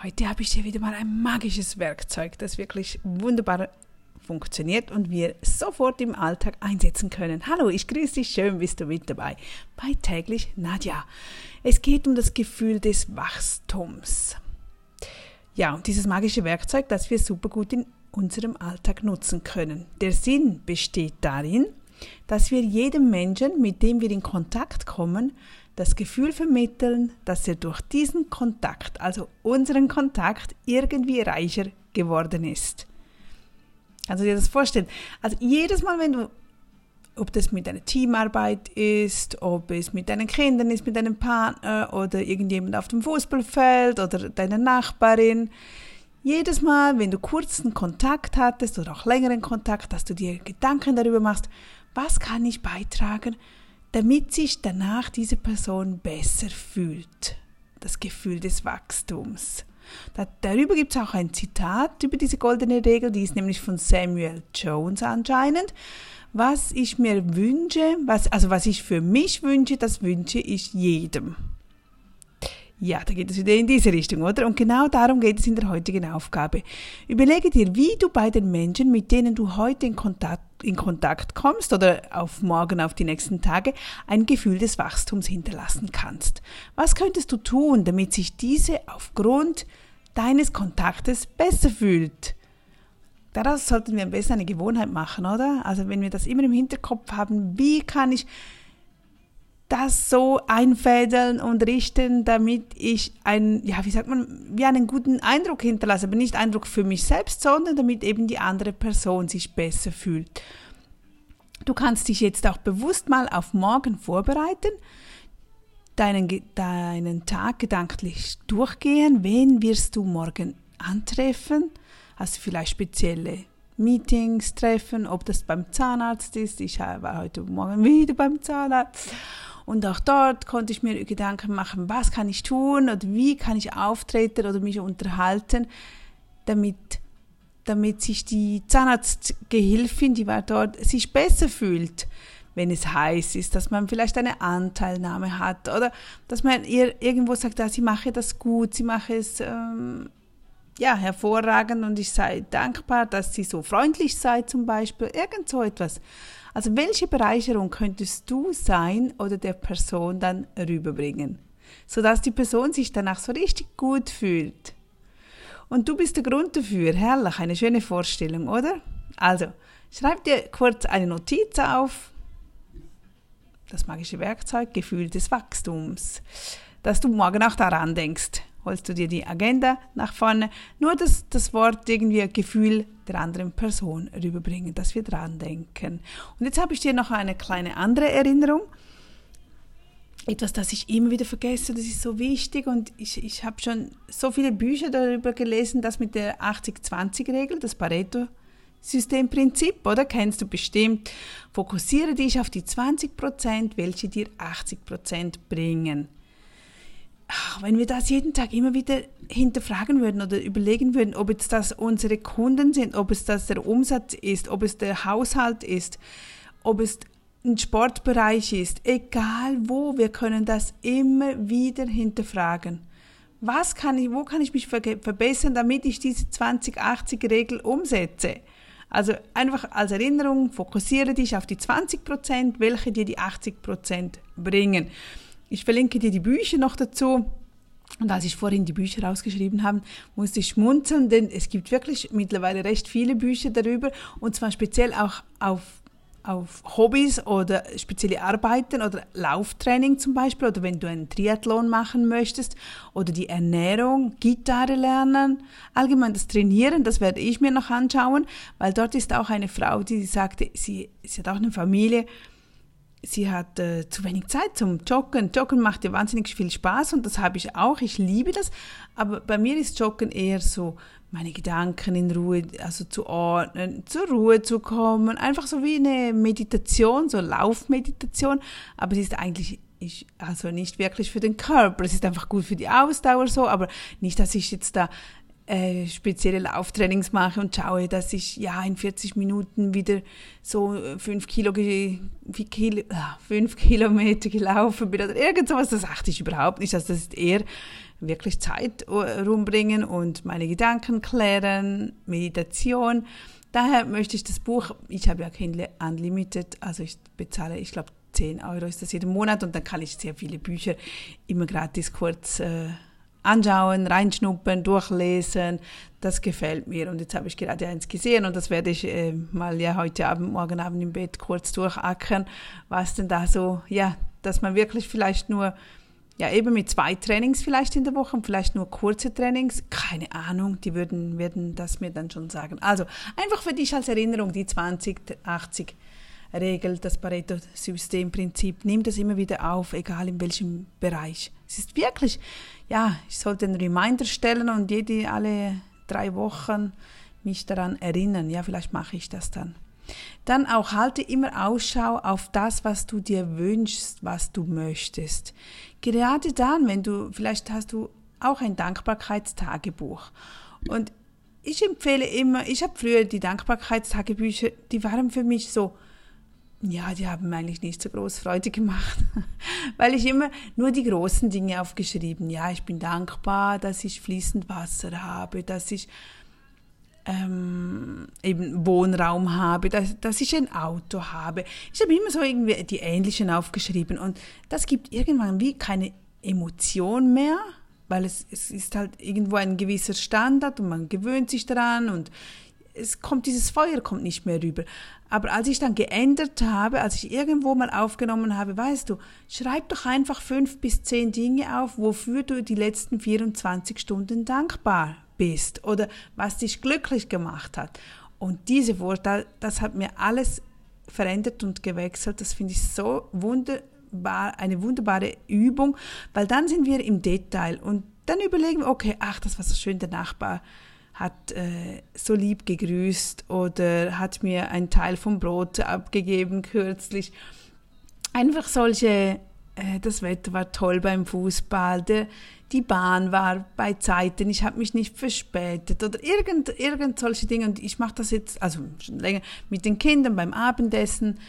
Heute habe ich dir wieder mal ein magisches Werkzeug, das wirklich wunderbar funktioniert und wir sofort im Alltag einsetzen können. Hallo, ich grüße dich, schön bist du mit dabei bei täglich Nadja. Es geht um das Gefühl des Wachstums. Ja, und dieses magische Werkzeug, das wir super gut in unserem Alltag nutzen können. Der Sinn besteht darin, dass wir jedem Menschen, mit dem wir in Kontakt kommen, das Gefühl vermitteln, dass er durch diesen Kontakt, also unseren Kontakt, irgendwie reicher geworden ist. Du dir das vorstellen? Also jedes Mal, wenn du, ob das mit deiner Teamarbeit ist, ob es mit deinen Kindern ist, mit deinem Partner oder irgendjemand auf dem Fußballfeld oder deiner Nachbarin, jedes Mal, wenn du kurzen Kontakt hattest oder auch längeren Kontakt, dass du dir Gedanken darüber machst, was kann ich beitragen, damit sich danach diese Person besser fühlt. Das Gefühl des Wachstums. Da, darüber gibt es auch ein Zitat über diese goldene Regel, die ist nämlich von Samuel Jones anscheinend. Was ich mir wünsche, was, also was ich für mich wünsche, das wünsche ich jedem. Ja, da geht es wieder in diese Richtung, oder? Und genau darum geht es in der heutigen Aufgabe. Überlege dir, wie du bei den Menschen, mit denen du heute in Kontakt, in Kontakt kommst oder auf morgen, auf die nächsten Tage, ein Gefühl des Wachstums hinterlassen kannst. Was könntest du tun, damit sich diese aufgrund deines Kontaktes besser fühlt? Daraus sollten wir am besten eine Gewohnheit machen, oder? Also wenn wir das immer im Hinterkopf haben, wie kann ich das so einfädeln und richten, damit ich ein, ja, wie sagt man, wie einen guten Eindruck hinterlasse, aber nicht Eindruck für mich selbst, sondern damit eben die andere Person sich besser fühlt. Du kannst dich jetzt auch bewusst mal auf morgen vorbereiten, deinen, deinen Tag gedanklich durchgehen. Wen wirst du morgen antreffen? Hast du vielleicht spezielle Meetings, Treffen, ob das beim Zahnarzt ist. Ich war heute Morgen wieder beim Zahnarzt. Und auch dort konnte ich mir Gedanken machen, was kann ich tun oder wie kann ich auftreten oder mich unterhalten, damit, damit sich die Zahnarztgehilfin, die war dort, sich besser fühlt wenn es heiß ist, dass man vielleicht eine Anteilnahme hat oder dass man ihr irgendwo sagt, ah, sie mache das gut, sie mache es ähm, ja, hervorragend und ich sei dankbar, dass sie so freundlich sei zum Beispiel, irgend so etwas. Also welche Bereicherung könntest du sein oder der Person dann rüberbringen, sodass die Person sich danach so richtig gut fühlt. Und du bist der Grund dafür. Herrlich, eine schöne Vorstellung, oder? Also, schreib dir kurz eine Notiz auf. Das magische Werkzeug, Gefühl des Wachstums. Dass du morgen auch daran denkst holst du dir die Agenda nach vorne, nur das, das Wort irgendwie ein Gefühl der anderen Person rüberbringen, dass wir dran denken. Und jetzt habe ich dir noch eine kleine andere Erinnerung. Etwas, das ich immer wieder vergesse, das ist so wichtig und ich, ich habe schon so viele Bücher darüber gelesen, das mit der 80-20-Regel, das Pareto-Systemprinzip, oder? Kennst du bestimmt. Fokussiere dich auf die 20 Prozent, welche dir 80 Prozent bringen ach, wenn wir das jeden Tag immer wieder hinterfragen würden oder überlegen würden, ob es das unsere Kunden sind, ob es das der Umsatz ist, ob es der Haushalt ist, ob es ein Sportbereich ist, egal wo, wir können das immer wieder hinterfragen. Was kann ich, wo kann ich mich verbessern, damit ich diese 20-80-Regel umsetze? Also einfach als Erinnerung, fokussiere dich auf die 20 Prozent, welche dir die 80 Prozent bringen. Ich verlinke dir die Bücher noch dazu. Und als ich vorhin die Bücher rausgeschrieben habe, musste ich schmunzeln, denn es gibt wirklich mittlerweile recht viele Bücher darüber und zwar speziell auch auf, auf Hobbys oder spezielle Arbeiten oder Lauftraining zum Beispiel oder wenn du einen Triathlon machen möchtest oder die Ernährung, Gitarre lernen, allgemein das Trainieren, das werde ich mir noch anschauen, weil dort ist auch eine Frau, die sagte, sie, sie hat auch eine Familie, sie hat äh, zu wenig Zeit zum Joggen. Joggen macht ihr wahnsinnig viel Spaß und das habe ich auch. Ich liebe das. Aber bei mir ist Joggen eher so, meine Gedanken in Ruhe, also zu ordnen, zur Ruhe zu kommen. Einfach so wie eine Meditation, so Laufmeditation. Aber sie ist eigentlich ich, also nicht wirklich für den Körper. Es ist einfach gut für die Ausdauer so, aber nicht, dass ich jetzt da äh, spezielle Lauftrainings mache und schaue, dass ich ja in 40 Minuten wieder so äh, fünf, Kilo, Kilo, äh, fünf Kilometer gelaufen bin oder irgend sowas, das achte ich überhaupt nicht. Also das ist eher wirklich Zeit äh, rumbringen und meine Gedanken klären, Meditation. Daher möchte ich das Buch, ich habe ja Kindle Unlimited, also ich bezahle, ich glaube 10 Euro ist das jeden Monat und dann kann ich sehr viele Bücher immer gratis kurz äh, anschauen, reinschnuppern, durchlesen. Das gefällt mir. Und jetzt habe ich gerade eins gesehen und das werde ich äh, mal ja heute Abend, morgen Abend im Bett kurz durchackern, was denn da so, ja, dass man wirklich vielleicht nur, ja, eben mit zwei Trainings vielleicht in der Woche und vielleicht nur kurze Trainings, keine Ahnung, die würden, würden das mir dann schon sagen. Also einfach für dich als Erinnerung, die 20, 80 Regel, das Pareto-Systemprinzip, nimm das immer wieder auf, egal in welchem Bereich. Es ist wirklich, ja, ich sollte einen Reminder stellen und jede, alle drei Wochen mich daran erinnern. Ja, vielleicht mache ich das dann. Dann auch halte immer Ausschau auf das, was du dir wünschst, was du möchtest. Gerade dann, wenn du, vielleicht hast du auch ein Dankbarkeitstagebuch. Und ich empfehle immer, ich habe früher die Dankbarkeitstagebücher, die waren für mich so, ja, die haben eigentlich nicht so groß Freude gemacht, weil ich immer nur die großen Dinge aufgeschrieben. Ja, ich bin dankbar, dass ich fließend Wasser habe, dass ich ähm, eben Wohnraum habe, dass, dass ich ein Auto habe. Ich habe immer so irgendwie die ähnlichen aufgeschrieben und das gibt irgendwann wie keine Emotion mehr, weil es, es ist halt irgendwo ein gewisser Standard und man gewöhnt sich daran und es kommt dieses Feuer kommt nicht mehr rüber. Aber als ich dann geändert habe, als ich irgendwo mal aufgenommen habe, weißt du, schreib doch einfach fünf bis zehn Dinge auf, wofür du die letzten 24 Stunden dankbar bist oder was dich glücklich gemacht hat. Und diese Worte, das hat mir alles verändert und gewechselt. Das finde ich so wunderbar, eine wunderbare Übung, weil dann sind wir im Detail und dann überlegen wir, okay, ach, das war so schön, der Nachbar hat äh, so lieb gegrüßt oder hat mir einen Teil vom Brot abgegeben kürzlich. Einfach solche, äh, das Wetter war toll beim Fußball, der, die Bahn war bei Zeiten, ich habe mich nicht verspätet oder irgend, irgend solche Dinge. Und ich mache das jetzt, also schon länger, mit den Kindern beim Abendessen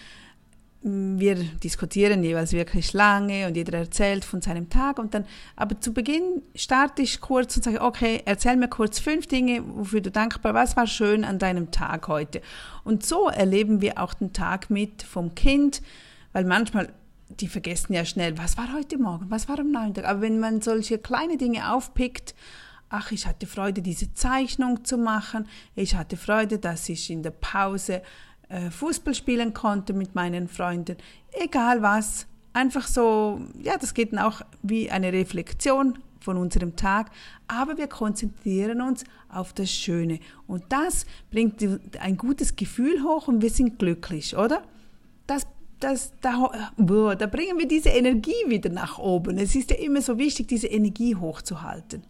wir diskutieren jeweils wirklich lange und jeder erzählt von seinem Tag und dann, aber zu Beginn starte ich kurz und sage, okay, erzähl mir kurz fünf Dinge, wofür du dankbar, was war schön an deinem Tag heute. Und so erleben wir auch den Tag mit vom Kind, weil manchmal, die vergessen ja schnell, was war heute Morgen, was war am Nachmittag, aber wenn man solche kleine Dinge aufpickt, ach, ich hatte Freude, diese Zeichnung zu machen, ich hatte Freude, dass ich in der Pause Fußball spielen konnte mit meinen Freunden, egal was. Einfach so, ja, das geht dann auch wie eine Reflexion von unserem Tag, aber wir konzentrieren uns auf das Schöne und das bringt ein gutes Gefühl hoch und wir sind glücklich, oder? Das das, da, boah, da bringen wir diese Energie wieder nach oben. Es ist ja immer so wichtig, diese Energie hochzuhalten.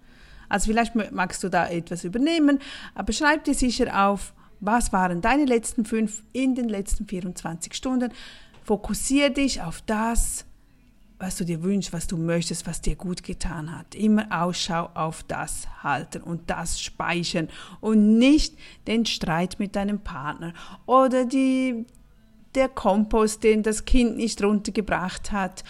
Also vielleicht magst du da etwas übernehmen, aber schreib dir sicher auf, was waren deine letzten fünf in den letzten 24 Stunden? Fokussiere dich auf das, was du dir wünschst, was du möchtest, was dir gut getan hat. Immer Ausschau auf das halten und das speichern und nicht den Streit mit deinem Partner oder die, der Kompost, den das Kind nicht runtergebracht hat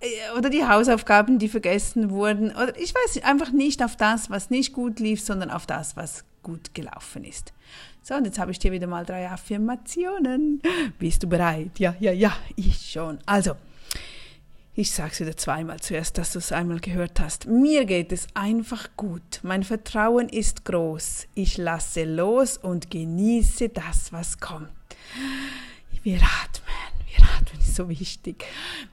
äh, oder die Hausaufgaben, die vergessen wurden oder ich weiß einfach nicht auf das, was nicht gut lief, sondern auf das, was gut gelaufen ist. So, und jetzt habe ich dir wieder mal drei Affirmationen. Bist du bereit? Ja, ja, ja, ich schon. Also, ich sage es wieder zweimal zuerst, dass du es einmal gehört hast. Mir geht es einfach gut. Mein Vertrauen ist groß. Ich lasse los und genieße das, was kommt. Wir atmen. Wir atmen ist so wichtig.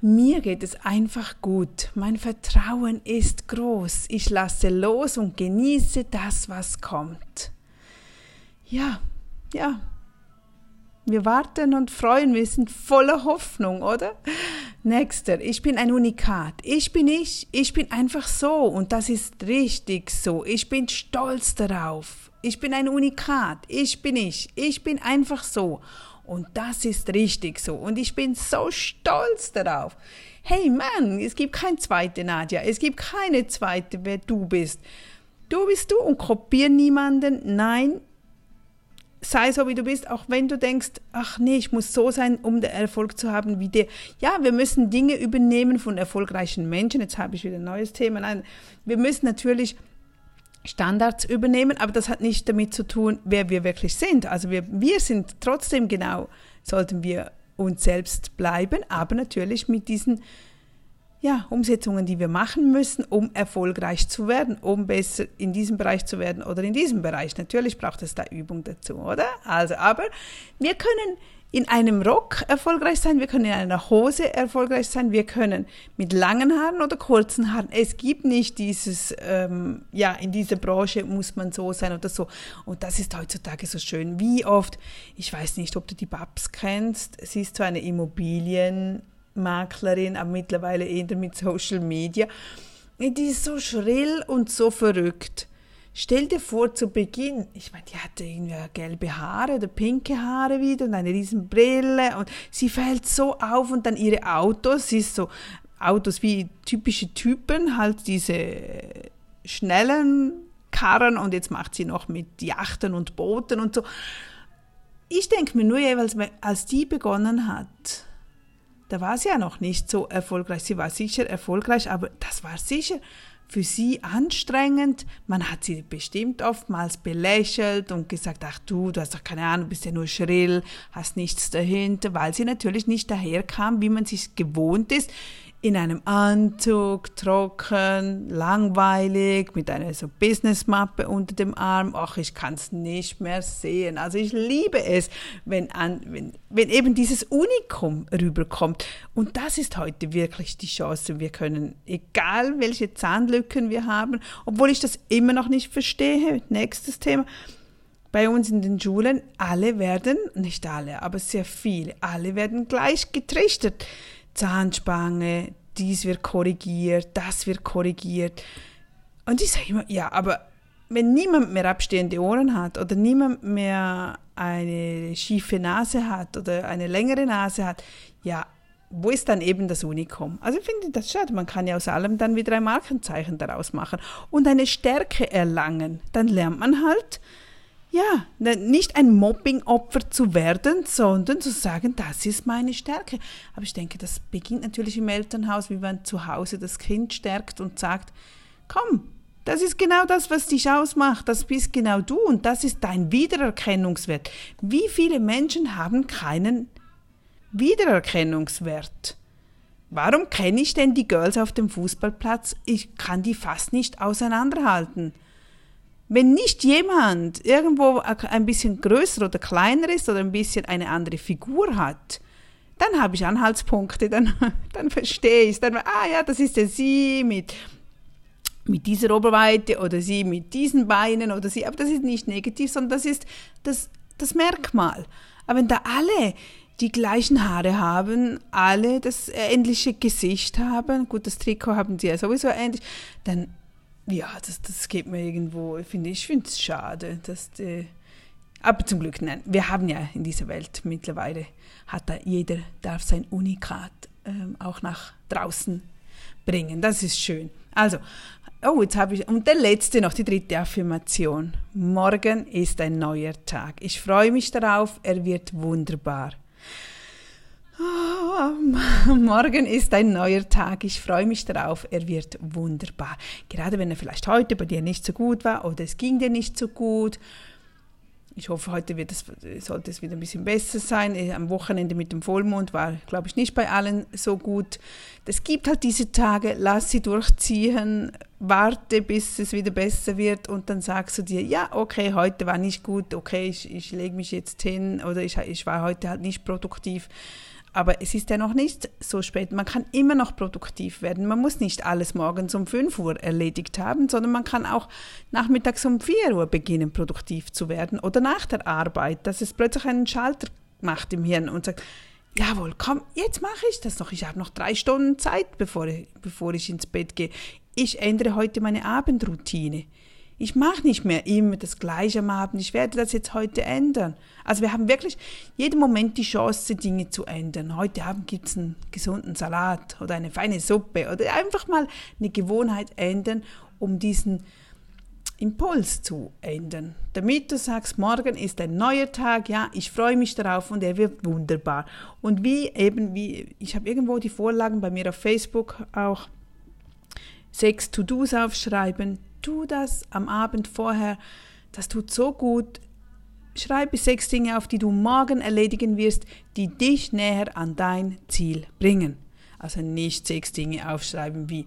Mir geht es einfach gut. Mein Vertrauen ist groß. Ich lasse los und genieße das, was kommt. Ja, ja. Wir warten und freuen, wir sind voller Hoffnung, oder? Nächster, ich bin ein Unikat. Ich bin ich, ich bin einfach so und das ist richtig so. Ich bin stolz darauf. Ich bin ein Unikat. Ich bin ich. Ich bin einfach so. Und das ist richtig so. Und ich bin so stolz darauf. Hey Mann, es gibt keine zweite Nadja. Es gibt keine zweite, wer du bist. Du bist du und kopier niemanden. Nein, sei so, wie du bist, auch wenn du denkst, ach nee, ich muss so sein, um den Erfolg zu haben wie der. Ja, wir müssen Dinge übernehmen von erfolgreichen Menschen. Jetzt habe ich wieder ein neues Thema. Nein, wir müssen natürlich Standards übernehmen, aber das hat nicht damit zu tun, wer wir wirklich sind. Also wir, wir sind trotzdem genau, sollten wir uns selbst bleiben, aber natürlich mit diesen ja, Umsetzungen, die wir machen müssen, um erfolgreich zu werden, um besser in diesem Bereich zu werden oder in diesem Bereich. Natürlich braucht es da Übung dazu, oder? Also, aber wir können in einem Rock erfolgreich sein, wir können in einer Hose erfolgreich sein, wir können mit langen Haaren oder kurzen Haaren. Es gibt nicht dieses, ähm, ja, in dieser Branche muss man so sein oder so. Und das ist heutzutage so schön. Wie oft, ich weiß nicht, ob du die Babs kennst, sie ist so eine Immobilienmaklerin, aber mittlerweile eher mit Social Media. Die ist so schrill und so verrückt. Stell dir vor, zu Beginn, ich meine, die hatte irgendwie gelbe Haare oder pinke Haare wieder und eine riesen Brille und sie fällt so auf und dann ihre Autos, sie ist so Autos wie typische Typen, halt diese schnellen Karren und jetzt macht sie noch mit Yachten und Booten und so. Ich denke mir nur jeweils, als die begonnen hat, da war sie ja noch nicht so erfolgreich. Sie war sicher erfolgreich, aber das war sicher für sie anstrengend. Man hat sie bestimmt oftmals belächelt und gesagt, ach du, du hast doch keine Ahnung, bist ja nur schrill, hast nichts dahinter, weil sie natürlich nicht daherkam, wie man sich gewohnt ist in einem Anzug, trocken, langweilig, mit einer so Businessmappe unter dem Arm. Ach, ich kann es nicht mehr sehen. Also ich liebe es, wenn, an, wenn, wenn eben dieses Unikum rüberkommt. Und das ist heute wirklich die Chance. Wir können, egal welche Zahnlücken wir haben, obwohl ich das immer noch nicht verstehe, nächstes Thema, bei uns in den Schulen, alle werden, nicht alle, aber sehr viele, alle werden gleich getrichtert. Zahnspange, dies wird korrigiert, das wird korrigiert. Und ich sage immer, ja, aber wenn niemand mehr abstehende Ohren hat oder niemand mehr eine schiefe Nase hat oder eine längere Nase hat, ja, wo ist dann eben das Unikum? Also ich finde das schade. Man kann ja aus allem dann wieder ein Markenzeichen daraus machen und eine Stärke erlangen. Dann lernt man halt, ja, ne, nicht ein Mobbing-Opfer zu werden, sondern zu sagen, das ist meine Stärke. Aber ich denke, das beginnt natürlich im Elternhaus, wie man zu Hause das Kind stärkt und sagt, komm, das ist genau das, was dich ausmacht, das bist genau du und das ist dein Wiedererkennungswert. Wie viele Menschen haben keinen Wiedererkennungswert? Warum kenne ich denn die Girls auf dem Fußballplatz? Ich kann die fast nicht auseinanderhalten. Wenn nicht jemand irgendwo ein bisschen größer oder kleiner ist oder ein bisschen eine andere Figur hat, dann habe ich Anhaltspunkte, dann, dann verstehe ich es. Dann, ah ja, das ist ja sie mit, mit dieser Oberweite oder sie mit diesen Beinen oder sie, aber das ist nicht negativ, sondern das ist das, das Merkmal. Aber wenn da alle die gleichen Haare haben, alle das ähnliche Gesicht haben, gut, das Trikot haben sie ja sowieso ähnlich, dann ja, das, das geht mir irgendwo, finde ich, finde es schade, dass die, aber zum Glück, nein, wir haben ja in dieser Welt mittlerweile, hat da jeder darf sein Unikat ähm, auch nach draußen bringen. Das ist schön. Also, oh, jetzt habe ich, und der letzte noch, die dritte Affirmation. Morgen ist ein neuer Tag. Ich freue mich darauf, er wird wunderbar. Oh, morgen ist ein neuer Tag. Ich freue mich darauf. Er wird wunderbar. Gerade wenn er vielleicht heute bei dir nicht so gut war oder es ging dir nicht so gut. Ich hoffe, heute wird es, sollte es wieder ein bisschen besser sein. Äh, am Wochenende mit dem Vollmond war, glaube ich, nicht bei allen so gut. Es gibt halt diese Tage, lass sie durchziehen, warte, bis es wieder besser wird und dann sagst du dir, ja, okay, heute war nicht gut, okay, ich, ich lege mich jetzt hin oder ich, ich war heute halt nicht produktiv aber es ist ja noch nicht so spät. Man kann immer noch produktiv werden. Man muss nicht alles morgens um 5 Uhr erledigt haben, sondern man kann auch nachmittags um 4 Uhr beginnen, produktiv zu werden oder nach der Arbeit, dass es plötzlich einen Schalter macht im Hirn und sagt, jawohl, komm, jetzt mache ich das noch. Ich habe noch drei Stunden Zeit, bevor ich, bevor ich ins Bett gehe. Ich ändere heute meine Abendroutine. Ich mache nicht mehr immer das Gleiche am Abend. Ich werde das jetzt heute ändern. Also wir haben wirklich jeden Moment die Chance, Dinge zu ändern. Heute Abend gibt es einen gesunden Salat oder eine feine Suppe oder einfach mal eine Gewohnheit ändern, um diesen Impuls zu ändern. Damit du sagst, morgen ist ein neuer Tag, ja, ich freue mich darauf und er wird wunderbar. Und wie eben, wie, ich habe irgendwo die Vorlagen bei mir auf Facebook auch, sechs To-Dos aufschreiben, tu das am Abend vorher, das tut so gut. Schreibe sechs Dinge auf, die du morgen erledigen wirst, die dich näher an dein Ziel bringen. Also nicht sechs Dinge aufschreiben wie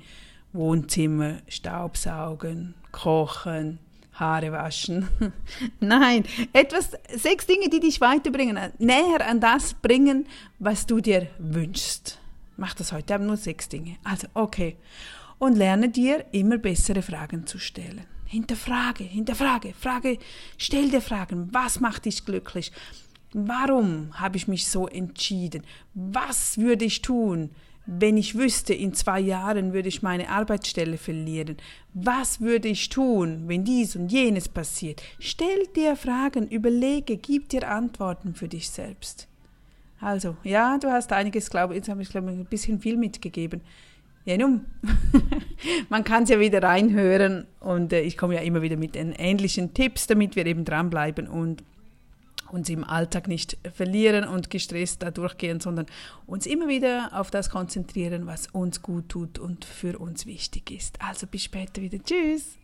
Wohnzimmer, Staubsaugen, Kochen, Haare waschen. Nein, etwas, sechs Dinge, die dich weiterbringen, näher an das bringen, was du dir wünschst. Mach das heute, aber nur sechs Dinge. Also, okay. Und lerne dir immer bessere Fragen zu stellen. Hinterfrage, hinterfrage, frage, stell dir Fragen. Was macht dich glücklich? Warum habe ich mich so entschieden? Was würde ich tun, wenn ich wüsste, in zwei Jahren würde ich meine Arbeitsstelle verlieren, was würde ich tun, wenn dies und jenes passiert? Stell dir Fragen, überlege, gib dir Antworten für dich selbst. Also, ja, du hast einiges, glaube ich, jetzt habe ich, glaube ich, ein bisschen viel mitgegeben. Ja, nun, man kann es ja wieder reinhören und äh, ich komme ja immer wieder mit den ähnlichen Tipps, damit wir eben dranbleiben und uns im Alltag nicht verlieren und gestresst da durchgehen, sondern uns immer wieder auf das konzentrieren, was uns gut tut und für uns wichtig ist. Also bis später wieder. Tschüss.